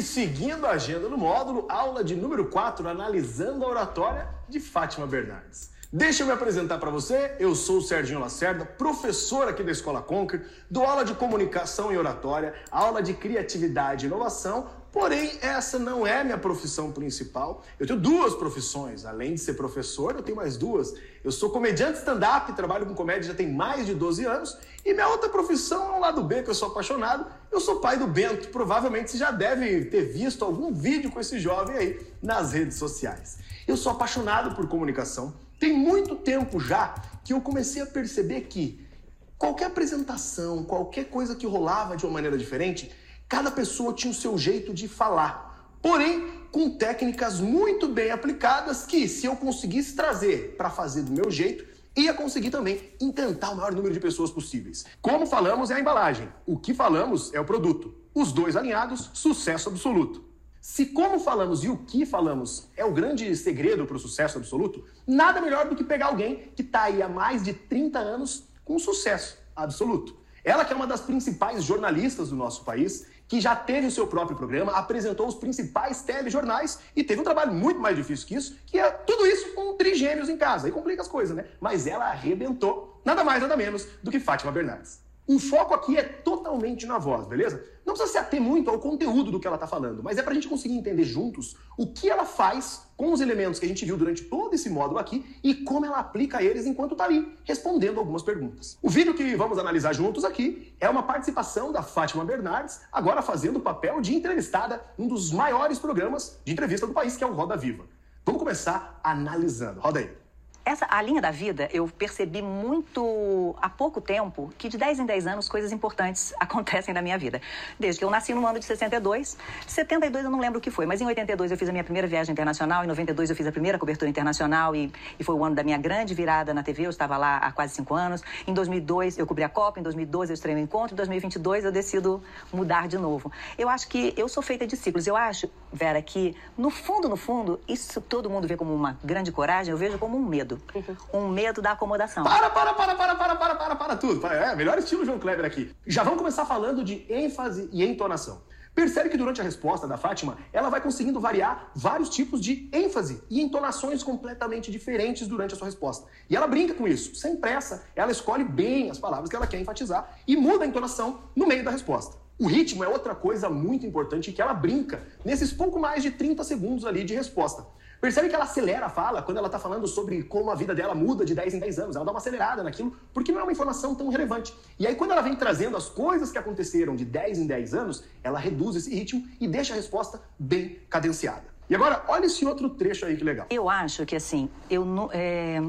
seguindo a agenda no módulo, aula de número 4, analisando a oratória de Fátima Bernardes. Deixa eu me apresentar para você. Eu sou o Serginho Lacerda, professor aqui da Escola Conquer, dou aula de comunicação e oratória, aula de criatividade e inovação. Porém, essa não é minha profissão principal. Eu tenho duas profissões. Além de ser professor, eu tenho mais duas. Eu sou comediante stand-up, trabalho com comédia já tem mais de 12 anos. E minha outra profissão é um lado B, que eu sou apaixonado. Eu sou pai do Bento. Provavelmente você já deve ter visto algum vídeo com esse jovem aí nas redes sociais. Eu sou apaixonado por comunicação tem muito tempo já que eu comecei a perceber que qualquer apresentação, qualquer coisa que rolava de uma maneira diferente, cada pessoa tinha o seu jeito de falar. Porém, com técnicas muito bem aplicadas que, se eu conseguisse trazer para fazer do meu jeito, ia conseguir também encantar o maior número de pessoas possíveis. Como falamos é a embalagem, o que falamos é o produto. Os dois alinhados, sucesso absoluto. Se como falamos e o que falamos é o grande segredo para o sucesso absoluto, nada melhor do que pegar alguém que está aí há mais de 30 anos com sucesso absoluto. Ela que é uma das principais jornalistas do nosso país, que já teve o seu próprio programa, apresentou os principais telejornais e teve um trabalho muito mais difícil que isso, que é tudo isso com trigêmeos em casa. Aí complica as coisas, né? Mas ela arrebentou, nada mais, nada menos do que Fátima Bernardes. O foco aqui é totalmente na voz, beleza? Não precisa se ater muito ao conteúdo do que ela está falando, mas é para a gente conseguir entender juntos o que ela faz com os elementos que a gente viu durante todo esse módulo aqui e como ela aplica eles enquanto está ali respondendo algumas perguntas. O vídeo que vamos analisar juntos aqui é uma participação da Fátima Bernardes, agora fazendo o papel de entrevistada num dos maiores programas de entrevista do país, que é o Roda Viva. Vamos começar analisando. Roda aí. Essa, a linha da vida, eu percebi muito há pouco tempo que de 10 em 10 anos coisas importantes acontecem na minha vida. Desde que eu nasci no ano de 62, 72 eu não lembro o que foi, mas em 82 eu fiz a minha primeira viagem internacional, em 92 eu fiz a primeira cobertura internacional e, e foi o ano da minha grande virada na TV, eu estava lá há quase 5 anos. Em 2002 eu cobri a Copa, em 2012 eu estrei no encontro, em 2022 eu decido mudar de novo. Eu acho que eu sou feita de ciclos. Eu acho, Vera, que no fundo, no fundo, isso todo mundo vê como uma grande coragem, eu vejo como um medo medo. Um medo da acomodação. Para, para, para, para, para, para, para, para tudo. É, melhor estilo João Kleber aqui. Já vamos começar falando de ênfase e entonação. Percebe que durante a resposta da Fátima, ela vai conseguindo variar vários tipos de ênfase e entonações completamente diferentes durante a sua resposta. E ela brinca com isso. Sem pressa, ela escolhe bem as palavras que ela quer enfatizar e muda a entonação no meio da resposta. O ritmo é outra coisa muito importante que ela brinca nesses pouco mais de 30 segundos ali de resposta. Percebe que ela acelera a fala quando ela está falando sobre como a vida dela muda de 10 em 10 anos. Ela dá uma acelerada naquilo, porque não é uma informação tão relevante. E aí, quando ela vem trazendo as coisas que aconteceram de 10 em 10 anos, ela reduz esse ritmo e deixa a resposta bem cadenciada. E agora, olha esse outro trecho aí que legal. Eu acho que assim, eu. É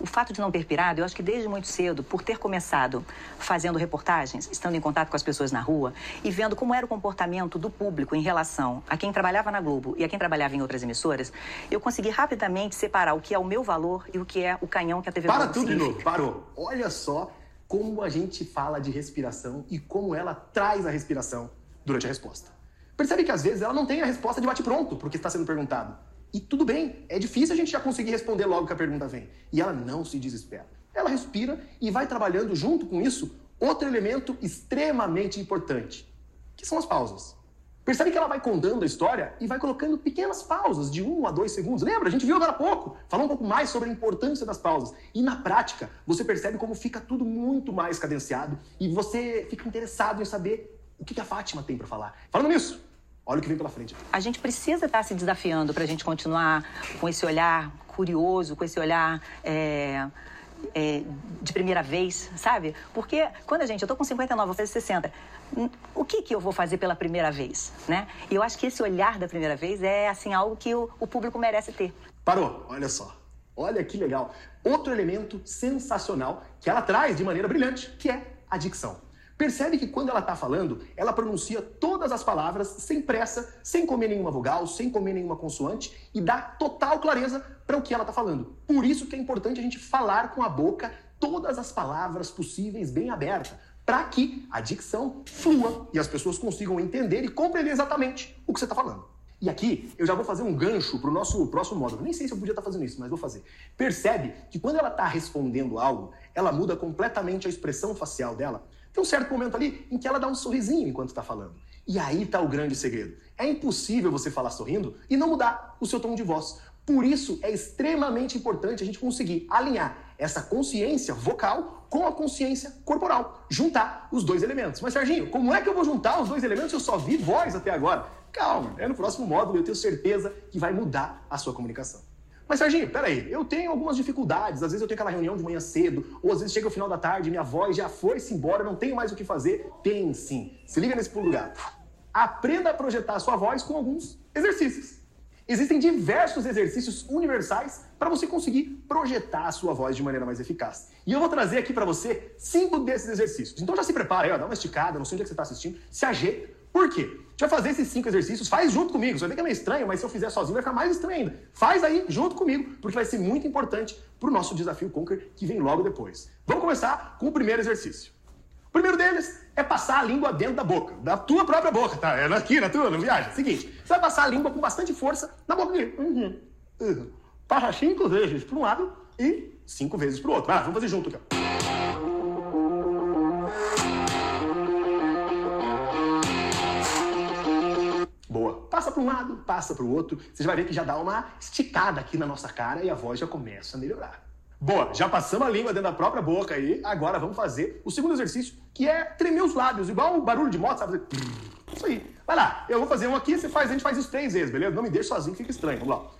o fato de não ter pirado, eu acho que desde muito cedo, por ter começado fazendo reportagens, estando em contato com as pessoas na rua e vendo como era o comportamento do público em relação a quem trabalhava na Globo e a quem trabalhava em outras emissoras, eu consegui rapidamente separar o que é o meu valor e o que é o canhão que a TV Para Globo tudo de novo, parou. Olha só como a gente fala de respiração e como ela traz a respiração durante a resposta. Percebe que às vezes ela não tem a resposta de bate-pronto porque está sendo perguntado. E tudo bem, é difícil a gente já conseguir responder logo que a pergunta vem. E ela não se desespera. Ela respira e vai trabalhando junto com isso outro elemento extremamente importante, que são as pausas. Percebe que ela vai contando a história e vai colocando pequenas pausas de um a dois segundos. Lembra? A gente viu agora há pouco. Falou um pouco mais sobre a importância das pausas. E na prática, você percebe como fica tudo muito mais cadenciado e você fica interessado em saber o que a Fátima tem para falar. Falando nisso, Olha o que vem pela frente. A gente precisa estar se desafiando para a gente continuar com esse olhar curioso, com esse olhar é, é, de primeira vez, sabe? Porque quando a gente, eu tô com 59, vou fazer 60, o que que eu vou fazer pela primeira vez, né? E eu acho que esse olhar da primeira vez é, assim, algo que o, o público merece ter. Parou, olha só. Olha que legal. Outro elemento sensacional que ela traz de maneira brilhante, que é a dicção. Percebe que quando ela está falando, ela pronuncia todas as palavras sem pressa, sem comer nenhuma vogal, sem comer nenhuma consoante e dá total clareza para o que ela está falando. Por isso que é importante a gente falar com a boca todas as palavras possíveis bem abertas, para que a dicção flua e as pessoas consigam entender e compreender exatamente o que você está falando. E aqui eu já vou fazer um gancho para o nosso próximo módulo. Nem sei se eu podia estar tá fazendo isso, mas vou fazer. Percebe que quando ela está respondendo algo, ela muda completamente a expressão facial dela tem um certo momento ali em que ela dá um sorrisinho enquanto está falando. E aí está o grande segredo. É impossível você falar sorrindo e não mudar o seu tom de voz. Por isso é extremamente importante a gente conseguir alinhar essa consciência vocal com a consciência corporal, juntar os dois elementos. Mas Serginho, como é que eu vou juntar os dois elementos se eu só vi voz até agora? Calma, é no próximo módulo eu tenho certeza que vai mudar a sua comunicação. Mas, Serginho, peraí, eu tenho algumas dificuldades. Às vezes eu tenho aquela reunião de manhã cedo, ou às vezes chega o final da tarde, minha voz já foi-se embora, não tenho mais o que fazer. Tem sim. Se liga nesse pulo gato. Aprenda a projetar a sua voz com alguns exercícios. Existem diversos exercícios universais para você conseguir projetar a sua voz de maneira mais eficaz. E eu vou trazer aqui para você cinco desses exercícios. Então já se prepara aí, ó, dá uma esticada, não sei onde é que você está assistindo, se ajeita. Por quê? Gente vai fazer esses cinco exercícios, faz junto comigo. Você vai ver que é meio estranho, mas se eu fizer sozinho vai ficar mais estranho ainda. Faz aí junto comigo, porque vai ser muito importante para o nosso desafio Conquer, que vem logo depois. Vamos começar com o primeiro exercício. O primeiro deles é passar a língua dentro da boca, da tua própria boca, tá? É aqui na tua, não viaja. Seguinte, você vai passar a língua com bastante força na boca aqui. Uhum. Uhum. Passa cinco vezes para um lado e cinco vezes para o outro. Vai lá, vamos fazer junto aqui. Ó. Passa para um lado, passa para o outro. Você vai ver que já dá uma esticada aqui na nossa cara e a voz já começa a melhorar. Boa, já passamos a língua dentro da própria boca aí. Agora vamos fazer o segundo exercício, que é tremer os lábios, igual o barulho de moto, sabe? Isso aí. Vai lá, eu vou fazer um aqui, você faz, a gente faz isso três vezes, beleza? Não me deixe sozinho, fica estranho. Vamos lá.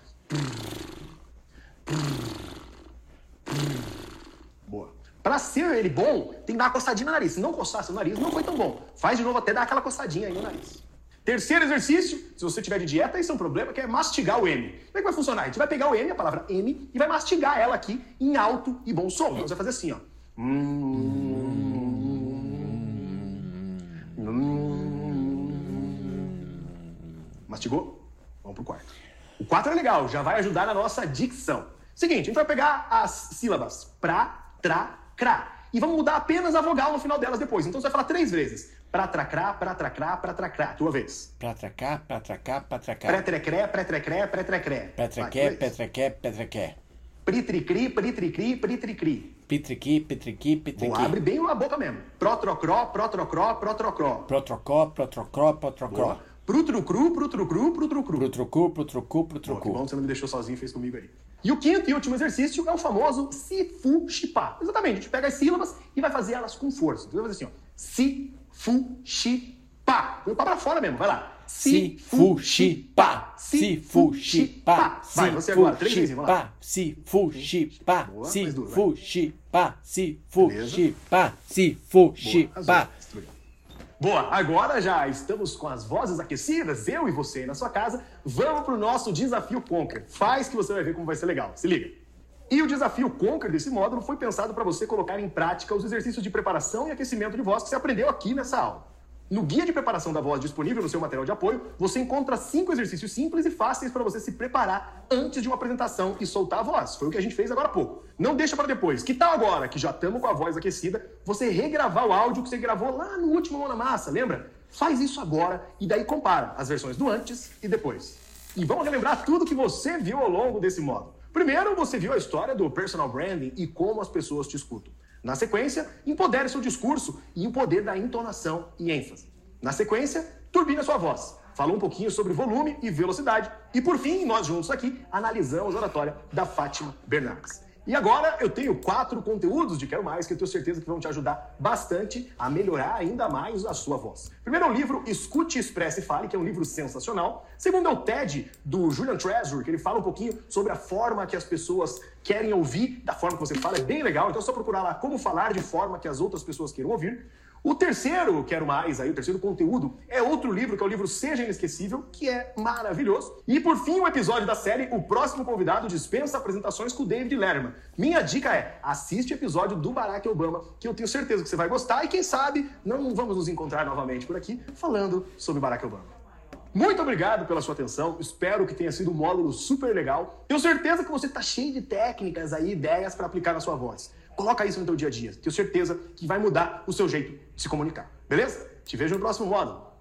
Boa. Pra ser ele bom, tem que dar uma coçadinha no nariz. Se não coçar seu nariz, não foi tão bom. Faz de novo até dar aquela coçadinha aí no nariz. Terceiro exercício, se você tiver de dieta, isso é um problema, que é mastigar o M. Como é que vai funcionar? A gente vai pegar o M, a palavra M, e vai mastigar ela aqui em alto e bom som. Então você vai fazer assim, ó. Mastigou? Vamos pro quarto. O quatro é legal, já vai ajudar na nossa dicção. Seguinte, a gente vai pegar as sílabas pra, tra, cra. E vamos mudar apenas a vogal no final delas depois. Então você vai falar três vezes. Pratracrá, pratracrá, pratracrá. Tua vez. Pratracá, pratracá, pratracá. Pretrecré, pretrecré, pretrecré. Petrequé, petrequé, petrequé. Pritricri, pritricri, pritricri. Pitriqui, pitriqui, pitriqui. Boa, abre bem a boca mesmo. Protrocró, protrocró, protrocró. Protrocó, protrocró, protrocó. Boa. Prutrucru, prutrucru, prutrucru. Prutrucu, prutrucu, Boa, que prutrucu. bom que você não me deixou sozinho fez comigo aí. E o quinto e último exercício é o famoso sifu chipá. Exatamente, a gente pega as sílabas e vai fazer elas com força. Então vai fazer assim, ó. Si, fu, chi, pá. Põe o pá pra fora mesmo, vai lá. Si, fu, chi, pá. Si, fu, chi, pá. Vai, você agora, três vezes, vamos lá. Si, fu, chi, pá. Si, fu, chi, pá. Si, fu, chi, pá. Si, fu, chi, pá. Boa, agora já estamos com as vozes aquecidas, eu e você na sua casa. Vamos pro nosso desafio Conquer. Faz que você vai ver como vai ser legal. Se liga. E o desafio Conquer desse módulo foi pensado para você colocar em prática os exercícios de preparação e aquecimento de voz que você aprendeu aqui nessa aula. No guia de preparação da voz disponível no seu material de apoio, você encontra cinco exercícios simples e fáceis para você se preparar antes de uma apresentação e soltar a voz. Foi o que a gente fez agora há pouco. Não deixa para depois. Que tal agora, que já estamos com a voz aquecida, você regravar o áudio que você gravou lá no último Mão na Massa, lembra? Faz isso agora e daí compara as versões do antes e depois. E vamos relembrar tudo que você viu ao longo desse módulo. Primeiro, você viu a história do personal branding e como as pessoas te escutam. Na sequência, empodere seu discurso e o poder da entonação e ênfase. Na sequência, turbine a sua voz. Falou um pouquinho sobre volume e velocidade. E por fim, nós juntos aqui analisamos a oratória da Fátima Bernardes. E agora eu tenho quatro conteúdos de Quero Mais que eu tenho certeza que vão te ajudar bastante a melhorar ainda mais a sua voz. Primeiro é o livro Escute, Expresse e Fale, que é um livro sensacional. Segundo é o TED do Julian Treasure, que ele fala um pouquinho sobre a forma que as pessoas querem ouvir, da forma que você fala, é bem legal. Então é só procurar lá como falar de forma que as outras pessoas queiram ouvir. O terceiro, quero mais aí, o terceiro conteúdo é outro livro, que é o livro Seja Inesquecível, que é maravilhoso. E por fim, o episódio da série O Próximo Convidado dispensa apresentações com o David Letterman. Minha dica é, assiste o episódio do Barack Obama, que eu tenho certeza que você vai gostar e quem sabe não vamos nos encontrar novamente por aqui falando sobre Barack Obama. Muito obrigado pela sua atenção. Espero que tenha sido um módulo super legal. Tenho certeza que você está cheio de técnicas aí, ideias para aplicar na sua voz. Coloca isso no teu dia a dia. Tenho certeza que vai mudar o seu jeito de se comunicar. Beleza? Te vejo no próximo módulo.